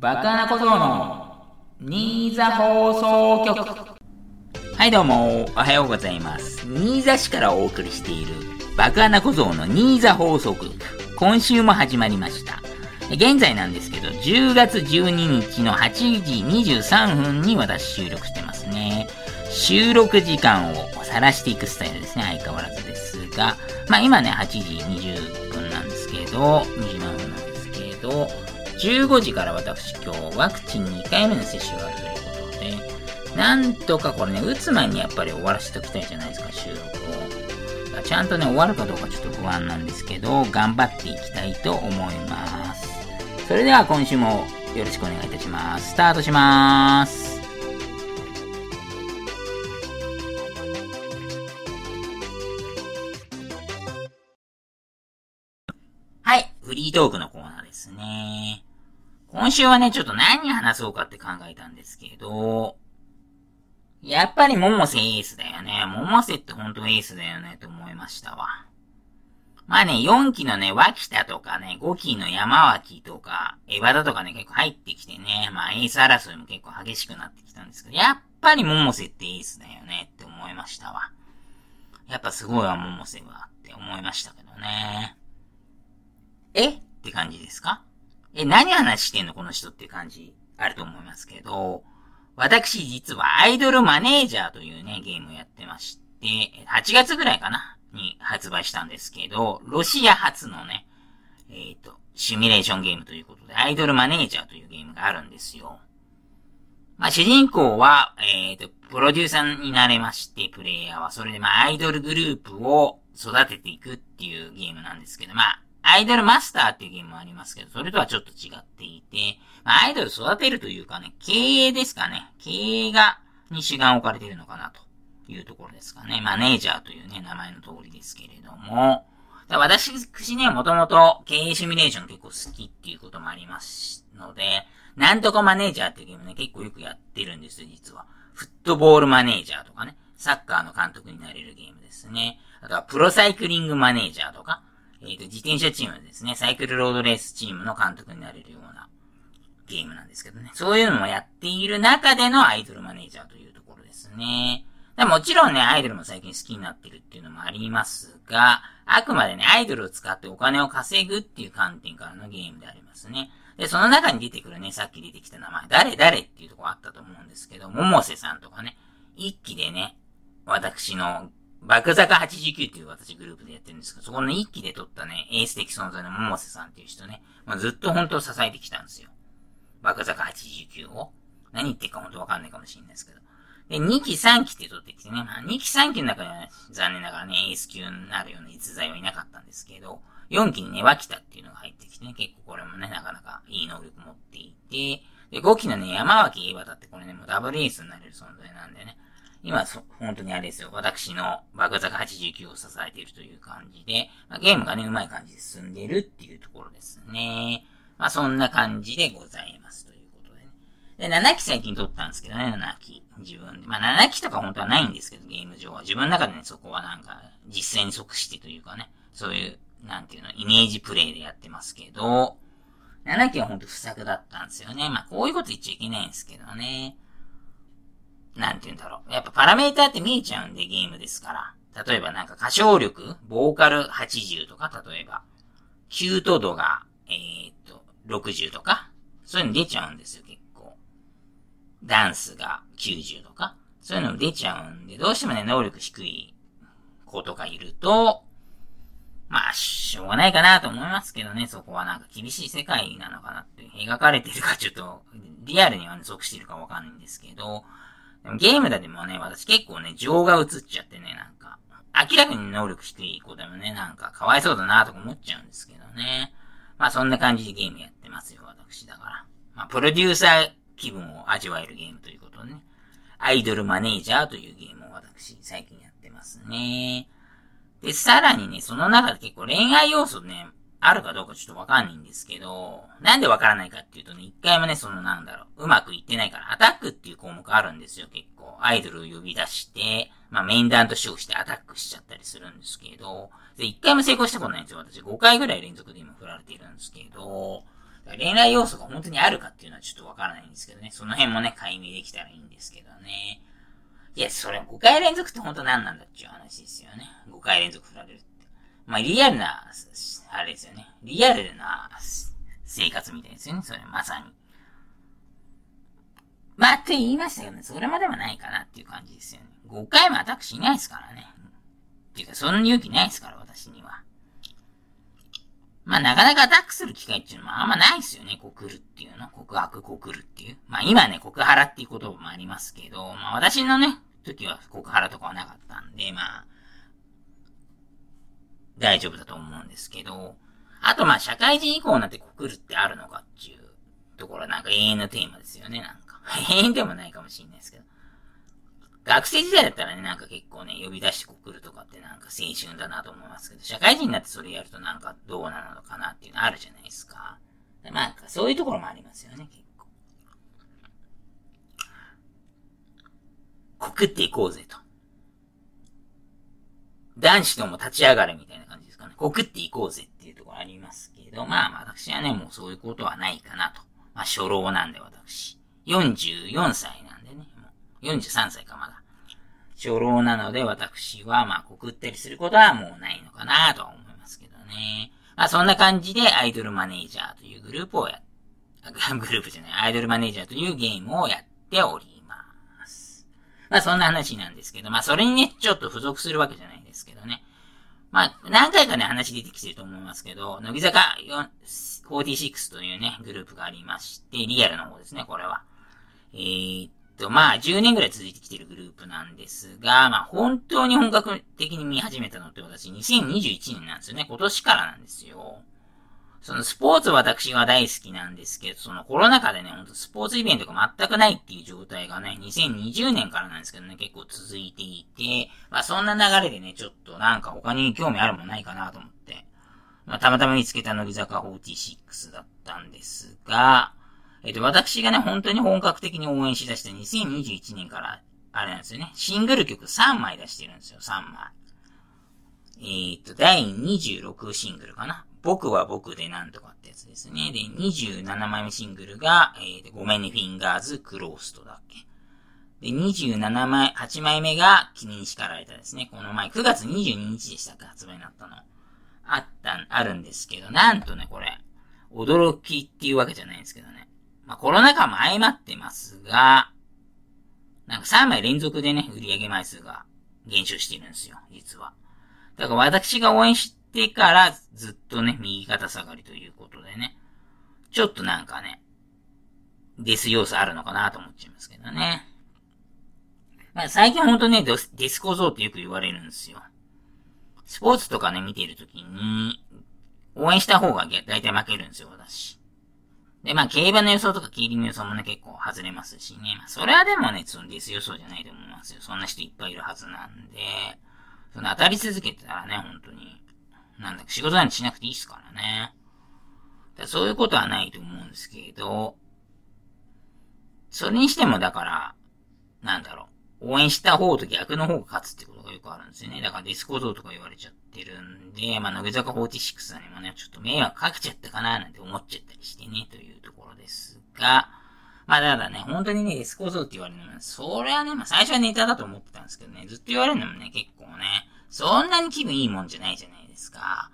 バカな小僧の新座放送局。はいどうもおはようございます。新座市からお送りしているバカな小僧の新座放送局。今週も始まりました。現在なんですけど10月12日の8時23分に私収録してますね。収録時間を晒していくスタイルですね相変わらずですが。まあ今ね8時20分なんですけど27分なんですけど。15時から私今日ワクチン2回目の接種があるということで、なんとかこれね、打つ前にやっぱり終わらせておきたいじゃないですか、収録を。ちゃんとね、終わるかどうかちょっと不安なんですけど、頑張っていきたいと思います。それでは今週もよろしくお願いいたします。スタートします。はい、フリートークのコーナーですね。今週はね、ちょっと何話そうかって考えたんですけど、やっぱり桃瀬エースだよね。桃瀬ってほんとエースだよねと思いましたわ。まあね、4期のね、脇田とかね、5期の山脇とか、エヴァダとかね、結構入ってきてね、まあエース争いも結構激しくなってきたんですけど、やっぱり桃瀬ってエースだよねって思いましたわ。やっぱすごいわ、桃瀬はって思いましたけどね。え？って感じですか？え、何話してんのこの人っていう感じあると思いますけど、私実はアイドルマネージャーというね、ゲームをやってまして、8月ぐらいかなに発売したんですけど、ロシア初のね、えっ、ー、と、シミュレーションゲームということで、アイドルマネージャーというゲームがあるんですよ。まあ、主人公は、えっ、ー、と、プロデューサーになれまして、プレイヤーは、それでまあ、アイドルグループを育てていくっていうゲームなんですけど、まあ、アイドルマスターっていうゲームもありますけど、それとはちょっと違っていて、アイドル育てるというかね、経営ですかね。経営が、に主眼置かれているのかなというところですかね。マネージャーというね、名前の通りですけれども、私、ね、もともと経営シミュレーション結構好きっていうこともありますので、なんとかマネージャーっていうゲームね、結構よくやってるんですよ、実は。フットボールマネージャーとかね、サッカーの監督になれるゲームですね。あとはプロサイクリングマネージャーとか、えっ、ー、と、自転車チームですね、サイクルロードレースチームの監督になれるようなゲームなんですけどね。そういうのもやっている中でのアイドルマネージャーというところですね。でもちろんね、アイドルも最近好きになってるっていうのもありますが、あくまでね、アイドルを使ってお金を稼ぐっていう観点からのゲームでありますね。で、その中に出てくるね、さっき出てきた名前、誰誰っていうとこあったと思うんですけど、桃瀬さんとかね、一期でね、私の爆坂89っていう私グループでやってるんですけど、そこの一期で撮ったね、エース的存在の桃瀬さんっていう人ね、まあ、ずっと本当支えてきたんですよ。爆坂89を。何言ってるか本当わかんないかもしれないですけど。で、2期3期って撮ってきてね、まあ、2期3期の中では、ね、残念ながらね、エース級になるような逸材はいなかったんですけど、4期にね、脇田っていうのが入ってきてね、結構これもね、なかなかいい能力持っていて、で、5期のね、山脇エヴァだってこれね、もうダブルエースになれる存在なんでね、今、そ、本当にあれですよ。私の爆坂89を支えているという感じで、まあ、ゲームがね、うまい感じで進んでいるっていうところですね。まあ、そんな感じでございますということでね。で、7期最近撮ったんですけどね、7期。自分で。まあ、7期とか本当はないんですけど、ゲーム上は。自分の中でね、そこはなんか、実践即してというかね、そういう、なんていうの、イメージプレイでやってますけど、7期は本当不作だったんですよね。まあ、こういうこと言っちゃいけないんですけどね。なんて言うんだろう。やっぱパラメーターって見えちゃうんでゲームですから。例えばなんか歌唱力、ボーカル80とか、例えば、キュート度が、えー、っと、60とか、そういうの出ちゃうんですよ、結構。ダンスが90とか、そういうの出ちゃうんで、どうしてもね、能力低い子とかいると、まあ、しょうがないかなと思いますけどね、そこはなんか厳しい世界なのかなって描かれてるかちょっと、リアルにはね、属してるかわかんないんですけど、ゲームだでもね、私結構ね、情が映っちゃってね、なんか、明らかに能力低いい子でもね、なんか、かわいそうだなとか思っちゃうんですけどね。まあそんな感じでゲームやってますよ、私だから。まあ、プロデューサー気分を味わえるゲームということね。アイドルマネージャーというゲームを私、最近やってますね。で、さらにね、その中で結構恋愛要素ね、あるかどうかちょっとわかんないんですけど、なんでわからないかっていうとね、一回もね、そのなんだろう、うまくいってないから、アタックっていう項目あるんですよ、結構。アイドルを呼び出して、まあメインダウンと称してアタックしちゃったりするんですけど、で、一回も成功したことないんですよ、私。5回ぐらい連続で今振られているんですけど、恋愛要素が本当にあるかっていうのはちょっとわからないんですけどね。その辺もね、解明できたらいいんですけどね。いや、それ5回連続って本当何なんだっていう話ですよね。5回連続振られるって。まあ、リアルな、あれですよね。リアルな生活みたいですよね。それまさに。まあ、って言いましたけどね、それまではないかなっていう感じですよね。5回もアタックしないですからね。っていうか、そんな勇気ないですから、私には。まあ、なかなかアタックする機会っていうのもあんまないですよね、告るっていうの。告白告るっていう。まあ、今ね、告腹っていう言葉もありますけど、まあ、私のね、時は告腹とかはなかったんで、まあ、大丈夫だと思うんですけど、あとまあ、社会人以降になって告るってあるのかっていうところはなんか永遠のテーマですよね、なんか。永遠でもないかもしれないですけど。学生時代だったらね、なんか結構ね、呼び出して告るとかってなんか青春だなと思いますけど、社会人になってそれやるとなんかどうなのかなっていうのあるじゃないですか。でまあ、そういうところもありますよね、結構。告っていこうぜと。男子とも立ち上がれみたいな感じですかね。告っていこうぜっていうところありますけど、まあ私はね、もうそういうことはないかなと。まあ初老なんで私。44歳なんでね。もう43歳かまだ。初老なので私は、まあ、告ったりすることはもうないのかなとは思いますけどね。まあ、そんな感じでアイドルマネージャーというグループをや、グループじゃない、アイドルマネージャーというゲームをやっております。まあ、そんな話なんですけど、まあ、それにね、ちょっと付属するわけじゃないですけどね。まあ、何回かね、話出てきてると思いますけど、乃木坂46というね、グループがありまして、リアルの方ですね、これは。えー、っと、まあ、10年ぐらい続いてきてるグループなんですが、まあ、本当に本格的に見始めたのって私、2021年なんですよね。今年からなんですよ。そのスポーツ私は大好きなんですけど、そのコロナ禍でね、ほんとスポーツイベントが全くないっていう状態がね、2020年からなんですけどね、結構続いていて、まあそんな流れでね、ちょっとなんか他に興味あるもんないかなと思って、まあたまたま見つけた乃木坂46だったんですが、えっ、と、私がね、本当に本格的に応援しだした2021年から、あれなんですよね。シングル曲3枚出してるんですよ、3枚。えっ、と、第26シングルかな。僕は僕でなんとかってやつですね。で、27枚目シングルが、えー、ごめんね、フィンガーズ、クローストだっけ。で、27枚、8枚目が君に叱られたですね。この前、9月22日でしたっけ、発売になったの。あった、あるんですけど、なんとね、これ、驚きっていうわけじゃないんですけどね。まあ、コロナ禍も相まってますが、なんか3枚連続でね、売り上げ枚数が減少してるんですよ、実は。だから私が応援してからずっとね、右肩下がりということでね、ちょっとなんかね、デス要素あるのかなと思っちゃいますけどね。まあ、最近ほんとね、デス小僧ってよく言われるんですよ。スポーツとかね、見てるときに、応援した方が大体負けるんですよ、私。で、まあ、競馬の予想とか競輪の予想もね、結構外れますしね。まあ、それはでもね、そのディス予想じゃないと思いますよ。そんな人いっぱいいるはずなんで、その当たり続けてたらね、本当に、なんだか仕事なんてしなくていいっすからね。だそういうことはないと思うんですけど、それにしてもだから、なんだろう、応援した方と逆の方が勝つってことがよくあるんですよね。だからディスコードとか言われちゃってるんで、まあ、乃木坂46さんにもね、ちょっと迷惑かけちゃったかななんて思っちゃったりしてね、というところですが、まあ、ただね、本当にね、ディスコードって言われるのは、それはね、まあ、最初はネタだと思ってたんですけどね、ずっと言われるのもね、結構ね、そんなに気分いいもんじゃないじゃないですか。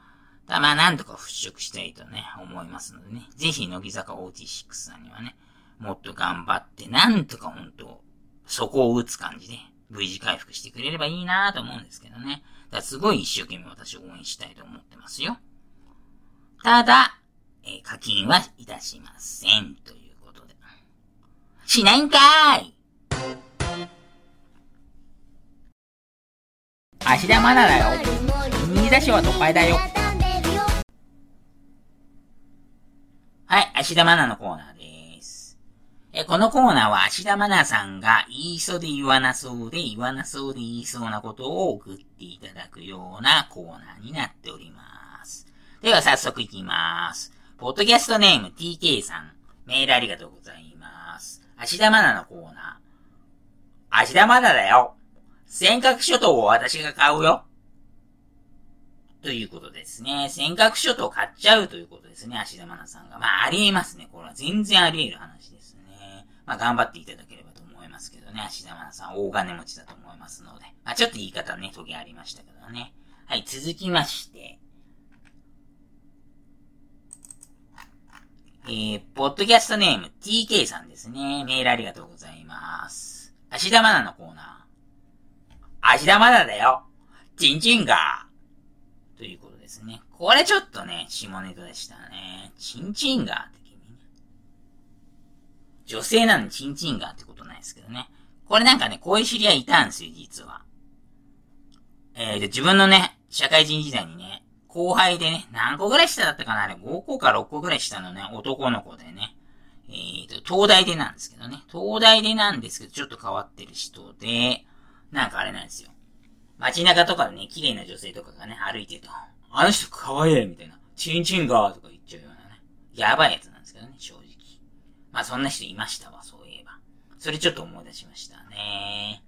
だまあ、なんとか払拭したいとね、思いますのでね、ぜひ、乃木坂46さんにはね、もっと頑張って、なんとか本当そこを打つ感じで、V 字回復してくれればいいなと思うんですけどね。だすごい一生懸命私応援したいと思ってますよ。ただ、えー、課金はいたしません。ということで。しないんかーい芦田愛菜だよ。新座市は都会だよ。はい、芦田愛菜のコーナーですえこのコーナーは芦田愛菜さんが言いそうで言わなそうで言わなそうで言いそうなことを送っていただくようなコーナーになっております。では早速いきます。ポッドキャストネーム TK さん、メールありがとうございます。芦田愛菜のコーナー。芦田愛菜だよ。尖閣諸島を私が買うよ。ということですね。尖閣諸島買っちゃうということですね、芦田愛菜さんが。まあ、ありえますね。これは全然あり得る話ですね。まあ、頑張っていただければと思いますけどね。芦田愛菜さん、大金持ちだと思いますので。まあ、ちょっと言い方ね、トゲありましたけどね。はい、続きまして。えー、ポッドキャストネーム TK さんですね。メールありがとうございます。芦田愛菜のコーナー。芦田愛菜だよ。チンチンが。ということですね。これちょっとね、下ネタでしたね。チンチンガー的にね。女性なんでチンチンガーってことないですけどね。これなんかね、こういう知り合いいたんですよ、実は。えー、で、自分のね、社会人時代にね、後輩でね、何個ぐらい下だったかな？あれ、5個か6個ぐらい下のね、男の子でね、えーと、東大でなんですけどね、東大でなんですけど、ちょっと変わってる人で、なんかあれなんですよ。街中とかでね、綺麗な女性とかがね、歩いてると、あの人可愛いみたいな、チンチンガーとか言っちゃうようなね、やばいやつなんですけどね、正直。まあそんな人いましたわ、そういえば。それちょっと思い出しましたね。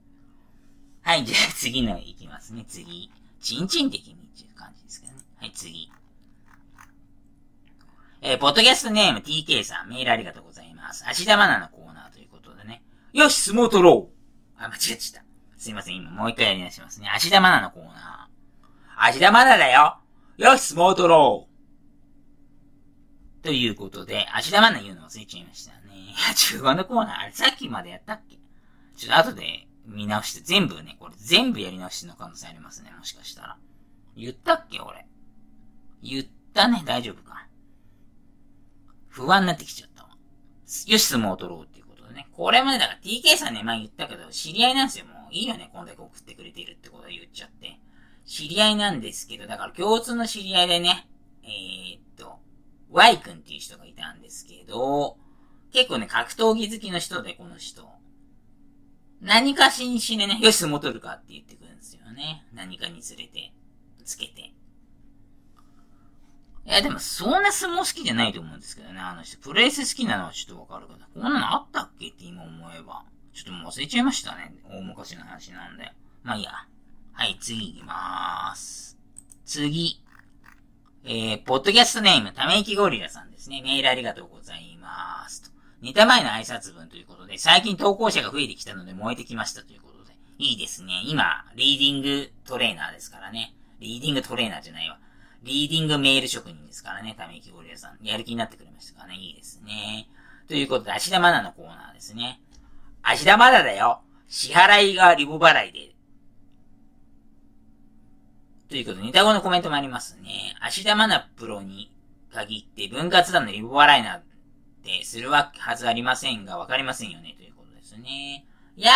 はい、じゃあ次のいきますね、次。チンチン的にっていう感じですけどね。はい、次。えー、ポッドキャストネーム TK さん、メールありがとうございます。芦田愛菜のコーナーということでね。よし、相撲取ろうあ、間違えちゃった。すいません、今もう一回やり直しますね。芦田愛菜のコーナー。芦田愛菜だよよし、相撲取ろうということで、芦田愛菜言うの忘れちゃいましたね。中盤のコーナー、あれさっきまでやったっけ？ちょっと後で見直して、全部ね、これ全部やり直しての可能性ありますね、もしかしたら。言ったっけ俺？言ったね、大丈夫か。不安になってきちゃったわ。よし、相撲取ろうっていうことでね。これまでだから TK さんね、前言ったけど、知り合いなんですよ、もう。いいよね、こんだけ送ってくれてるってこと言っちゃって。知り合いなんですけど、だから共通の知り合いでね、えー、っと、Y 君っていう人がいたんですけど、結構ね、格闘技好きの人で、この人。何かしにしね、よし、相撲取るかって言ってくるんですよね。何かに連れて、つけて。いや、でも、そんな相撲好きじゃないと思うんですけどね、あの人。プレイス好きなのはちょっとわかるけど、こんなのあったっけょっとも忘れちゃいましたね。大昔の話なんで。まあいいや。はい、次行きまーす。次。えー、ポッドキャストネーム、ため息ゴリラさんですね。メールありがとうございます。と。似た前の挨拶文ということで、最近投稿者が増えてきたので燃えてきましたということで。いいですね。今、リーディングトレーナーですからね。リーディングトレーナーじゃないわ。リーディングメール職人ですからね。ため息ゴリラさん。やる気になってくれましたからね。いいですね。ということで、芦田愛菜のコーナーですね。芦田まだだよ。支払いがリボ払いで。ということで、似たのコメントもありますね。芦田愛菜プロに限って分割団のリボ払いなんてするわけはずありませんが、わかりませんよね、ということですね。いや、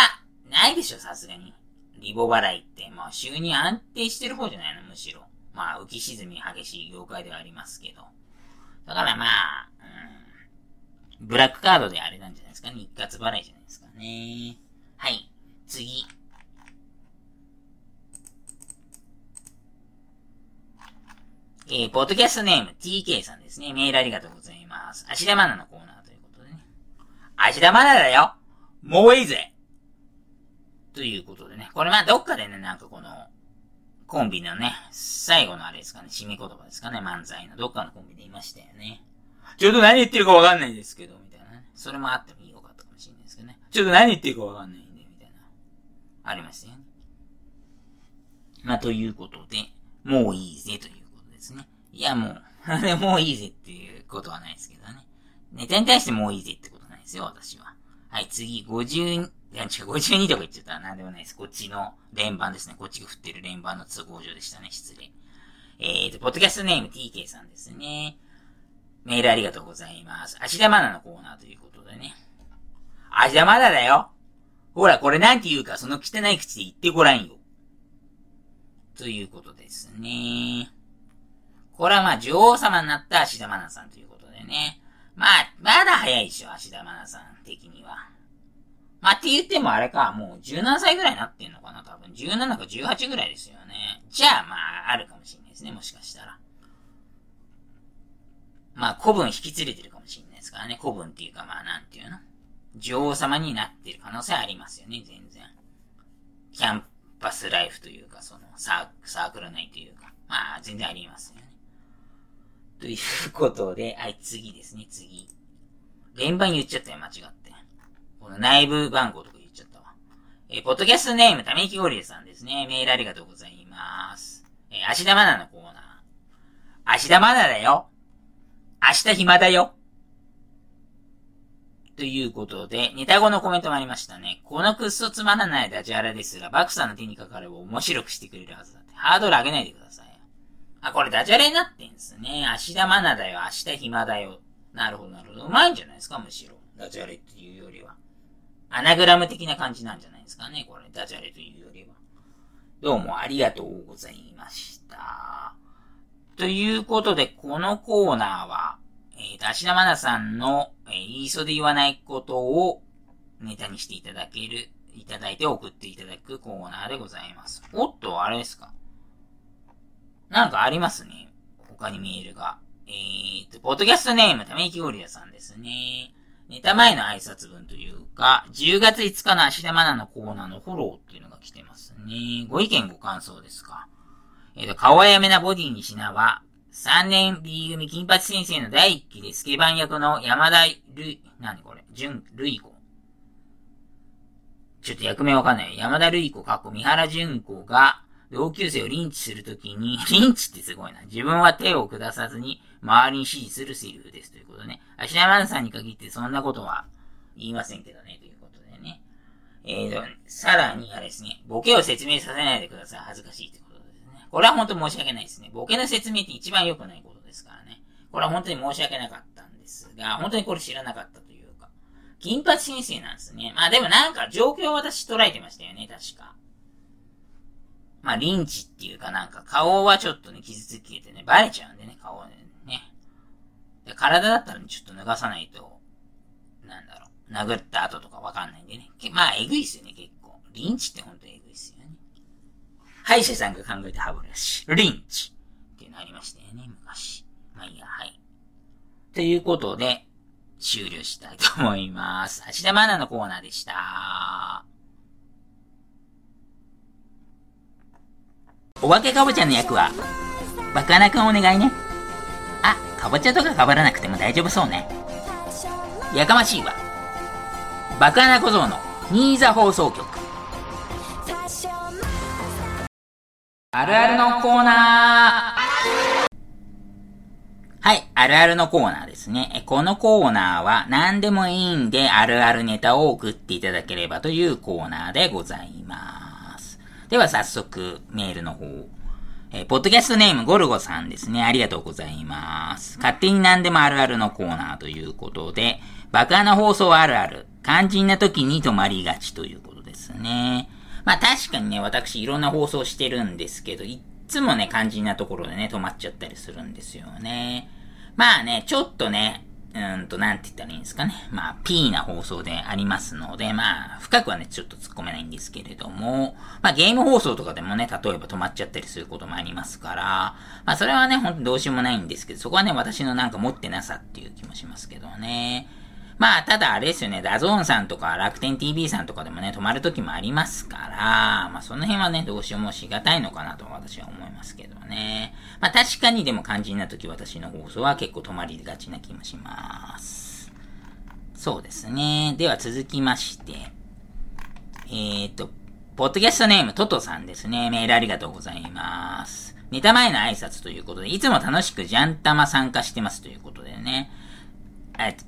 ないでしょ、さすがに。リボ払いって、まあ収入安定してる方じゃないの、むしろ。まあ浮き沈み激しい業界ではありますけど。だからまあ、うん、ブラックカードであれなんじゃない？ですか、日活払いじゃないですかね。はい。次。えー、ポッドキャストネーム TK さんですね。メールありがとうございます。芦田愛菜のコーナーということでね。芦田愛菜だよもういいぜということでね。これまあどっかでね、なんかこの、コンビのね、最後のあれですかね、締め言葉ですかね、漫才のどっかのコンビでいましたよね。ちょっと何言ってるかわかんないですけど、みたいなね。それもあっても。ちょっと何言ってるかわかんないんで、みたいな。ありましたよね。まあ、ということで、もういいぜということですね。いや、もう、もういいぜっていうことはないですけどね。ネタに対してもういいぜってことないですよ、私は。はい、次、50、いや、違う、52とか言っちゃったらなでもないです。こっちの連番ですね。こっちが振ってる連番の都合上でしたね。失礼。えーと、ポッドキャストネーム TK さんですね。メールありがとうございます。芦田愛菜のコーナーということでね。あじゃまだだよ。ほら、これなんて言うか、その汚い口で言ってごらんよ。ということですね。これはまあ、女王様になった芦田愛菜さんということでね。まあ、まだ早いでしょ、芦田愛菜さん的には。まあ、って言ってもあれか、もう17歳ぐらいになってんのかな、多分。17か18ぐらいですよね。じゃあ、まあ、あるかもしれないですね、もしかしたら。まあ、古文引き連れてるかもしれないですからね。古文っていうか、まあ、なんていうの？女王様になっている可能性ありますよね、全然。キャンパスライフというか、そのサー、サークル内というか。まあ、全然ありますよね。ということで、はい、次ですね、次。連番言っちゃったよ、間違って。この内部番号とか言っちゃったわ。えー、ポッドキャストネーム、ためきゴリラさんですね。メールありがとうございます。えー、芦田愛菜のコーナー。芦田愛菜だよ。明日暇だよ。ということで、ネタ後のコメントもありましたね。このくっそつまらないダジャレですが、バクさんの手にかかれば面白くしてくれるはずだって。ハードル上げないでください。あ、これダジャレになってんですね。芦田愛菜だよ、明日暇だよ。なるほど、なるほど。うまいんじゃないですか、むしろ。ダジャレっていうよりは。アナグラム的な感じなんじゃないですかね、これ。ダジャレというよりは。どうもありがとうございました。ということで、このコーナーは、えー、と、芦田愛菜さんの、えー、言い袖言わないことをネタにしていただける、いただいて送っていただくコーナーでございます。おっと、あれですかなんかありますね。他にメールが。えーと、ポッドキャストネーム、ため息ゴリラさんですね。ネタ前の挨拶文というか、10月5日の芦田愛菜のコーナーのフォローっていうのが来てますね。ご意見ご感想ですかえっ、ー、と、顔はやめなボディにしなは、3年 B 組金八先生の第1期でスケバン役の山田るい、なにこれ、純、るい子。ちょっと役名わかんない。山田るい子、過去三原純子が、同級生をリンチするときに、リンチってすごいな。自分は手を下さずに、周りに指示するセリフです。ということね。芦田愛菜さんに限ってそんなことは言いませんけどね。ということでね。えーと、さらに、あれですね。ボケを説明させないでください。恥ずかしいとこ。れは本当申し訳ないですね。ボケの説明って一番良くないことですからね。これは本当に申し訳なかったんですが、本当にこれ知らなかったというか。金八先生なんですね。まあでもなんか状況を私捉えてましたよね、確か。まあ、リンチっていうかなんか顔はちょっとね、傷つけてね、バレちゃうんでね、顔ね。で体だったら、ちょっと脱がさないと、なんだろう、殴った後とかわかんないんでね。まあ、えぐいっすよね、結構。リンチってほんとえぐいっすよね。歯医者さんが考えた歯ブラシ。リンチっていうのありましたよね、昔。まあいいや、はい。ということで、終了したいと思います。芦田愛菜のコーナーでした。お化けかぼちゃの役は、バカなくんお願いね。あ、かぼちゃとかかぶらなくても大丈夫そうね。やかましいわ。バカな小僧の新座放送局。あるあるのコーナー。はい、あるあるのコーナーですね。このコーナーは何でもいいんであるあるネタを送っていただければというコーナーでございます。では早速、メールの方。えー、ポッドキャストネームゴルゴさんですね。ありがとうございます。勝手に何でもあるあるのコーナーということで、爆破な放送あるある。肝心な時に止まりがちということですね。まあ確かにね、私いろんな放送してるんですけど、いっつもね、肝心なところでね、止まっちゃったりするんですよね。まあね、ちょっとね、うんと、なんて言ったらいいんですかね。まあ、P な放送でありますので、まあ、深くはね、ちょっと突っ込めないんですけれども、まあ、ゲーム放送とかでもね、例えば止まっちゃったりすることもありますから、まあ、それはね、ほんとどうしようもないんですけど、そこはね、私のなんか持ってなさっていう気もしますけどね。まあ、ただあれですよね、 DAZN さんとか楽天 TV さんとかでもね、止まる時もありますから、まあその辺はね、どうしようもしがたいのかなと私は思いますけどね。まあ確かにでも肝心な時私の放送は結構止まりがちな気もします。そうですね。では続きまして、えっ、と、ポッドキャストネームトトさんですね。メールありがとうございます。ネタ前の挨拶ということで、いつも楽しくジャンタマ参加してますということでね。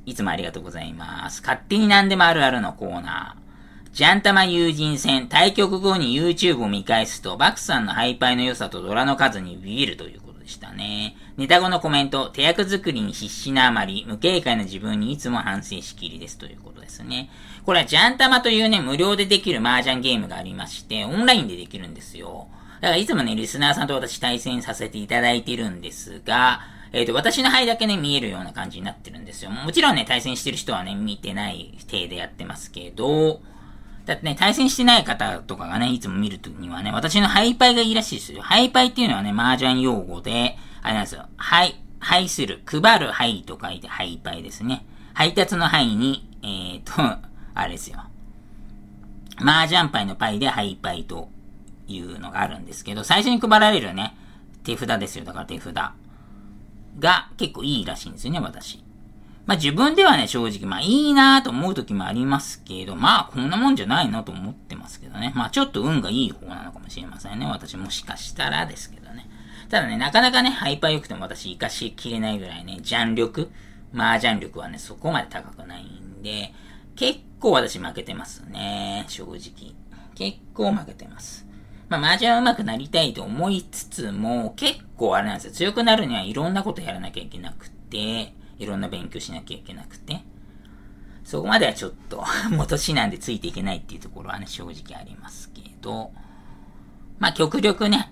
いつもありがとうございます。勝手に何でもあるあるのコーナー。ジャンタマ友人戦、対局後に YouTube を見返すと、バクさんのハイパイの良さとドラの数にビビるということでしたね。ネタ後のコメント、手役作りに必死なあまり、無警戒な自分にいつも反省しきりですということですね。これはジャンタマというね、無料でできる麻雀ゲームがありまして、オンラインでできるんですよ。だからいつもね、リスナーさんと私対戦させていただいてるんですが、えっ、ー、と、私の肺だけね、見えるような感じになってるんですよ。もちろんね、対戦してる人はね、見てない体でやってますけど、だってね、対戦してない方とかがね、いつも見るときにはね、私のハイパイがいいらしいですよ。ハイパイっていうのはね、麻雀用語で、あれなんですよ。はい、配する、配るはいと書いてハイパイですね。配達のはいに、えっ、ー、と、あれですよ。麻雀パイのパイでハイパイというのがあるんですけど、最初に配られるね、手札ですよ。だから手札。が結構いいらしいんですよね、私。まあ自分ではね、正直、まあいいなと思う時もありますけど、まあこんなもんじゃないのと思ってますけどね。まあちょっと運がいい方なのかもしれませんね。私もしかしたらですけどね。ただね、なかなかね、ハイパー良くても私活かしきれないぐらいね、ジャン力、麻雀力はね、そこまで高くないんで、結構私負けてますね、正直。結構負けてます。まあ、麻雀上手くなりたいと思いつつも、結構あれなんですよ。強くなるにはいろんなことやらなきゃいけなくて、いろんな勉強しなきゃいけなくて。そこまではちょっと 元年なんでついていけないっていうところはね、正直ありますけど、まあ、極力ね、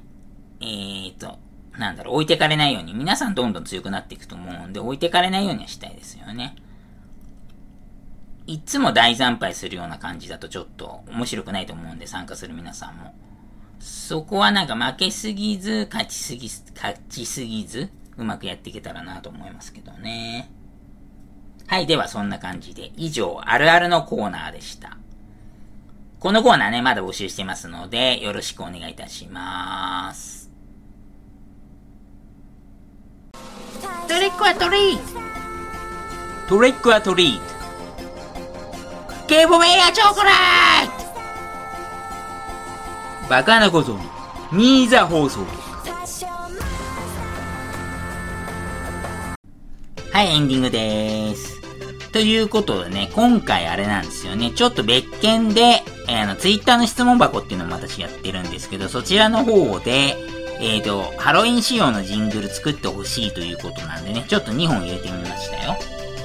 えーと、なんだろう、置いてかれないように、皆さんどんどん強くなっていくと思うんで、置いてかれないようにはしたいですよね。いつも大惨敗するような感じだとちょっと面白くないと思うんで、参加する皆さんも。そこはなんか負けすぎず、勝ちすぎ、勝ちすぎず、うまくやっていけたらなと思いますけどね。はい、ではそんな感じで、以上、あるあるのコーナーでした。このコーナーね、まだ募集してますので、よろしくお願いいたします。トリックはトリートトリックはトリートケーブウェアチョコレートバカなことに、ニーザ放送はい、エンディングでーす。ということでね、今回あれなんですよね。ちょっと別件で、えー、あの、ツイッターの質問箱っていうのも私やってるんですけど、そちらの方で、えっ、ー、と、ハロウィン仕様のジングル作ってほしいということなんでね、ちょっと2本入れてみましたよ。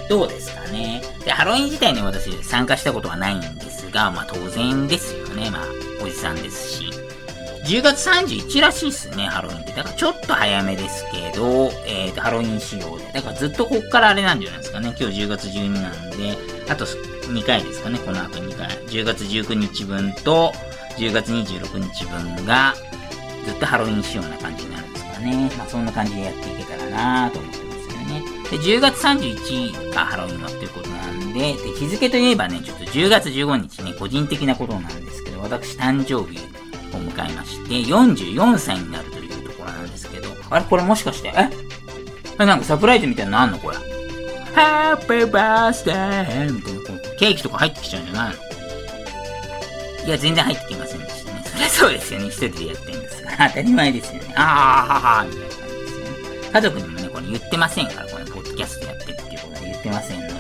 どうですかね。で、ハロウィン自体に私参加したことはないんですが、まあ当然ですよね。まあ、おじさんですし。10月31らしいっすね、ハロウィンって。だからちょっと早めですけど、えっ、ー、と、ハロウィン仕様で。だからずっとこっからあれなんじゃないですかね。今日10月12なんで、あと2回ですかね、この後2回。10月19日分と、10月26日分が、ずっとハロウィン仕様な感じになるんですかね。まあそんな感じでやっていけたらなと思ってます。で、10月31日がハロウィンはっていうことなんで、で、日付といえばね、ちょっと10月15日ね、個人的なことなんですけど、私誕生日を迎えまして、44歳になるというところなんですけど、あれこれもしかして、え？え、なんかサプライズみたいなのあんの？これ。ハッピーバースデーみたいな、ケーキとか入ってきちゃうんじゃないの？いや、全然入ってきませんでしたね。そりゃそうですよね。一人でやってるんですから。当たり前ですよね。あーははみたいな感じですよね。家族にもね、これ言ってませんから、キャストやってるっていうことは言ってませんので、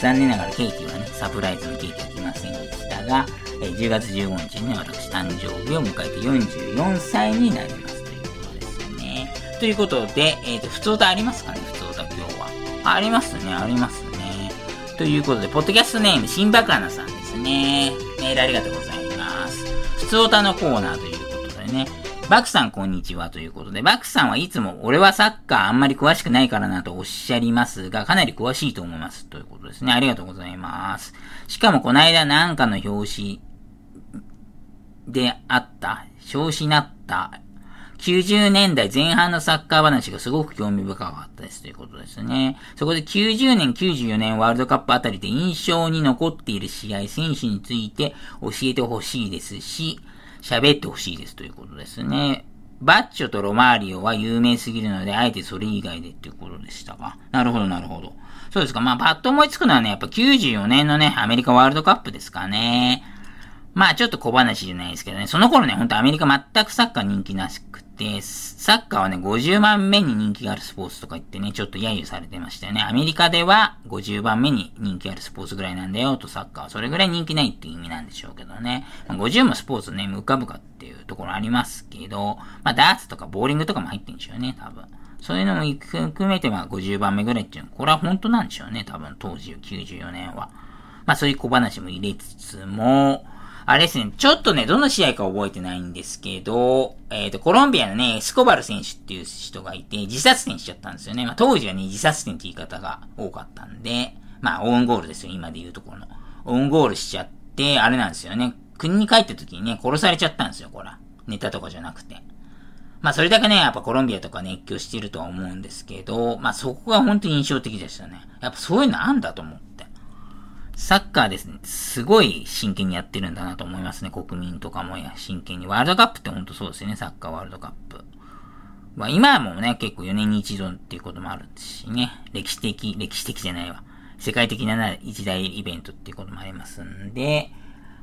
残念ながらケーキはね、サプライズのケーキは来ませんでしたが、え10月15日にね、私誕生日を迎えて44歳になりますということですね。ということで、えっ、ー、と、普通歌ありますかね？普通歌今日は。ありますね、ありますね。ということで、ポッドキャストネーム、シンバカナさんですね。メールありがとうございます。普通歌のコーナーということでね。バクさんこんにちはということで、バクさんはいつも俺はサッカーあんまり詳しくないからなとおっしゃりますが、かなり詳しいと思いますということですね。ありがとうございます。しかもこの間なんかの表紙であった、少子なった90年代前半のサッカー話がすごく興味深かったですということですね。そこで90年、94年ワールドカップあたりで印象に残っている試合、選手について教えてほしいですし、喋ってほしいですということですね。バッチョとロマーリオは有名すぎるので、あえてそれ以外でっていうことでしたか。なるほど、なるほど。そうですか。まあ、パッと思いつくのはね、やっぱ94年のね、アメリカワールドカップですかね。まあちょっと小話じゃないですけどね、その頃ね、ほんとアメリカ全くサッカー人気なしくて、でサッカーはね、50番目に人気があるスポーツとか言ってね、ちょっと揶揄されてましたよね。アメリカでは50番目に人気あるスポーツぐらいなんだよと、サッカーはそれぐらい人気ないっていう意味なんでしょうけどね。まあ、50もスポーツね、浮かぶかっていうところありますけど、まあダーツとかボーリングとかも入ってんでしょうね、多分。そういうのも含めては50番目ぐらいっていうのは、これは本当なんでしょうね、多分当時94年は。まあそういう小話も入れつつも、あれですね、ちょっとね、どの試合か覚えてないんですけど、えっ、ー、と、コロンビアのね、エスコバル選手っていう人がいて、自殺点しちゃったんですよね。まあ、当時はね、自殺点って言い方が多かったんで、まあ、オウンゴールですよ、今で言うところの。オウンゴールしちゃって、あれなんですよね。国に帰った時にね、殺されちゃったんですよ、こら。ネタとかじゃなくて。まあ、それだけね、やっぱコロンビアとか熱狂してるとは思うんですけど、まあ、そこが本当に印象的でしたね。やっぱそういうのあんだと思う。サッカーですね、すごい真剣にやってるんだなと思いますね。国民とかもや真剣に。ワールドカップってほんとそうですよね。サッカーワールドカップ。まあ今もね、結構4年に一度っていうこともあるしね、歴史的、歴史的じゃないわ。世界的な一大イベントっていうこともありますんで、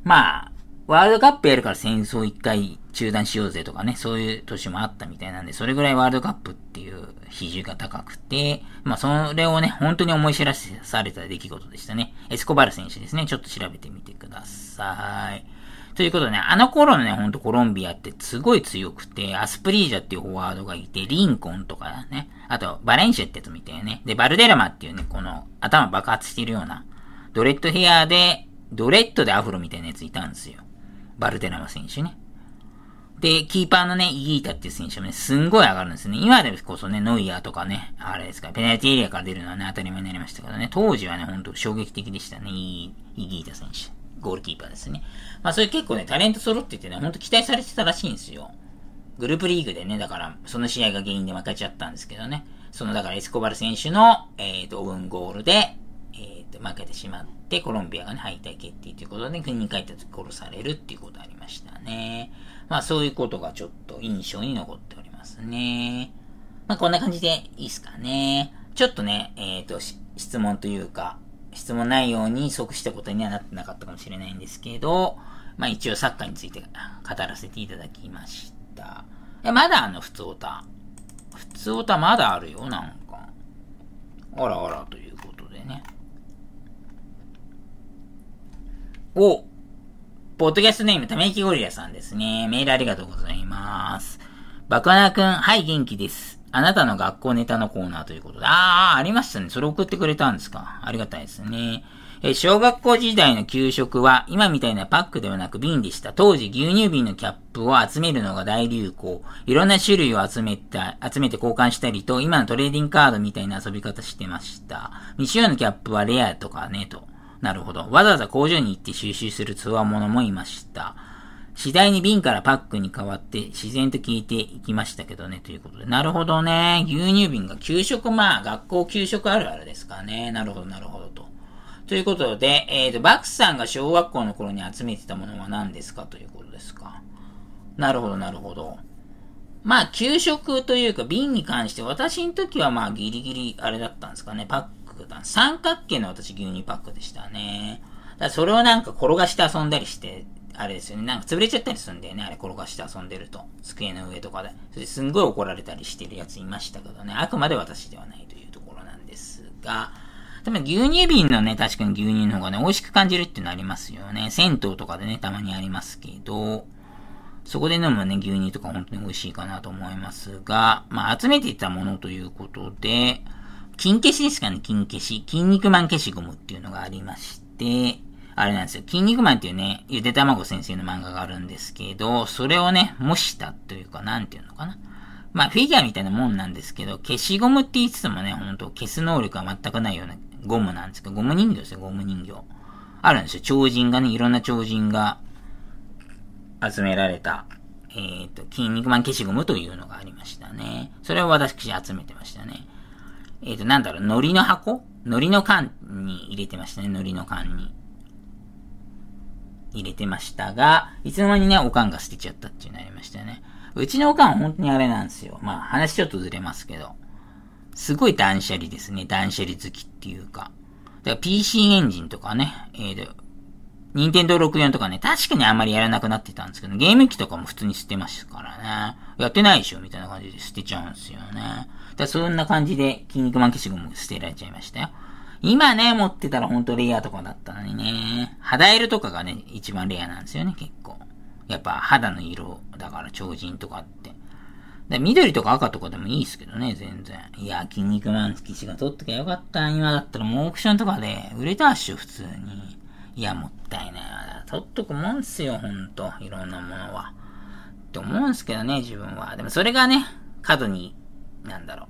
まあ、ワールドカップやるから戦争一回中断しようぜとかね、そういう年もあったみたいなんで、それぐらいワールドカップっていう比重が高くて、まあそれをね、本当に思い知らされた出来事でしたね。エスコバル選手ですね。ちょっと調べてみてください。ということでね、あの頃のね、ほんとコロンビアってすごい強くて、アスプリージャっていうフォワードがいて、リンコンとかね、あと、バレンシュってやつみたいね。で、バルデラマっていうね、この頭爆発してるような、ドレッドヘアで、ドレッドでアフロみたいなやついたんですよ。バルデラマ選手ね。で、キーパーのね、イギータっていう選手もね、すんごい上がるんですね。今でこそね、ノイヤーとかね、あれですか、ペナルティエリアから出るのはね、当たり前になりましたけどね、当時はね、ほんと衝撃的でしたね、イギータ選手。ゴールキーパーですね。まあ、それ結構ね、タレント揃っててね、ほんと期待されてたらしいんですよ。グループリーグでね、だから、その試合が原因で負けちゃったんですけどね。その、だからエスコバル選手の、えっ、ー、と、オウンゴールで、えっ、ー、と、負けてしまって、コロンビアがね、敗退決定ということで、国に帰った時殺されるっていうことありましたね。まあ、そういうことがちょっと印象に残っておりますね。まあ、こんな感じでいいですかね。ちょっとね、えっ、ー、と、質問というか、質問内容に即したことにはなってなかったかもしれないんですけど、まあ一応サッカーについて語らせていただきました。え、まだあの、ふつおた。ふつおたまだあるよ、なんか。あらあらということでね。おポッドキャストネーム、ため息ゴリラさんですね。メールありがとうございます。バクナくん、はい、元気です。あなたの学校ネタのコーナーということで。ああ、ありましたね。それ送ってくれたんですか。ありがたいですね。え小学校時代の給食は、今みたいなパックではなく瓶でした。当時牛乳瓶のキャップを集めるのが大流行。いろんな種類を集めた、集めて交換したりと、今のトレーディングカードみたいな遊び方してました。未使用のキャップはレアとかね、と。なるほど。わざわざ工場に行って収集するツアーものもいました。次第に瓶からパックに変わって自然と聞いていきましたけどね、ということで。なるほどね。牛乳瓶が給食、まあ、学校給食あるあるですかね。なるほど、なるほどと。ということで、えっ、ー、と、バクさんが小学校の頃に集めてたものは何ですか？ということですか。なるほど、なるほど。まあ、給食というか瓶に関して私の時はまあギリギリあれだったんですかね。パクだ。三角形の私牛乳パックでしたね。だそれをなんか転がして遊んだりしてあれですよね。なんか潰れちゃったりするんだよね。あれ転がして遊んでると。机の上とかで。それすんごい怒られたりしてるやついましたけどね。あくまで私ではないというところなんですが。でも牛乳瓶のね、確かに牛乳の方がね、美味しく感じるっていうのありますよね。銭湯とかでね、たまにありますけど、そこで飲むね、牛乳とか本当に美味しいかなと思いますが、まあ集めていたものということで、金消しですかね、金消し。筋肉マン消しゴムっていうのがありまして、あれなんですよ。筋肉マンっていうね、ゆで卵先生の漫画があるんですけど、それをね、模したというか、なんていうのかな。まあ、フィギュアみたいなもんなんですけど、消しゴムって言いつつもね、ほんと消す能力は全くないようなゴムなんですけど、ゴム人形ですよ、ゴム人形。あるんですよ。超人がね、いろんな超人が集められた、えっ、ー、と、筋肉マン消しゴムというのがありましたね。それを私集めてましたね。えっ、ー、と、なんだろう、海苔の箱？海苔の缶に入れてましたね、海苔の缶に。入れてましたが、いつの間にね、おかんが捨てちゃったっていうのありましたよね。うちのおかん本当にあれなんですよ。まあ話ちょっとずれますけど。すごい断捨離ですね。断捨離好きっていうか。だから PC エンジンとかね、えっー、任天堂64とかね、確かにあんまりやらなくなってたんですけど、ゲーム機とかも普通に捨てましたからね。やってないでしょ？みたいな感じで捨てちゃうんですよね。だそんな感じで、筋肉マン消しゴム捨てられちゃいましたよ。今ね、持ってたらほんとレアとかだったのにね。肌色とかがね、一番レアなんですよね、結構。やっぱ肌の色だから超人とかって。で緑とか赤とかでもいいですけどね、全然。いや、筋肉マン騎士が取っときゃよかった。今だったらもうオークションとかで売れたっしょ、普通に。いや、もったいないわ。取っとくもんすよ、ほんと。いろんなものは。って思うんすけどね、自分は。でもそれがね、過度に、なんだろ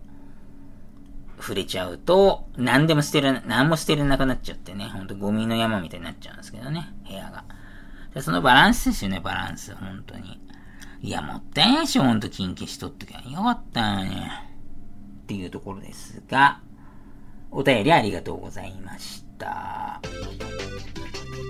う。触れちゃうと、何でも捨てる、何も捨てれなくなっちゃってね、ほんとゴミの山みたいになっちゃうんですけどね、部屋が。でそのバランスですよね、バランス、本当に。いや、もったいないでしょ、ほんと、金消し取っときゃよかったよね。っていうところですが、お便りありがとうございました。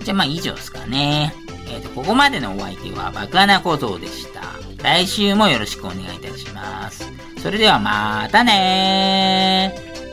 じゃあまあ以上ですかね。えっ、ー、と、ここまでのお相手は爆穴小僧でした。来週もよろしくお願いいたします。それではまたねー。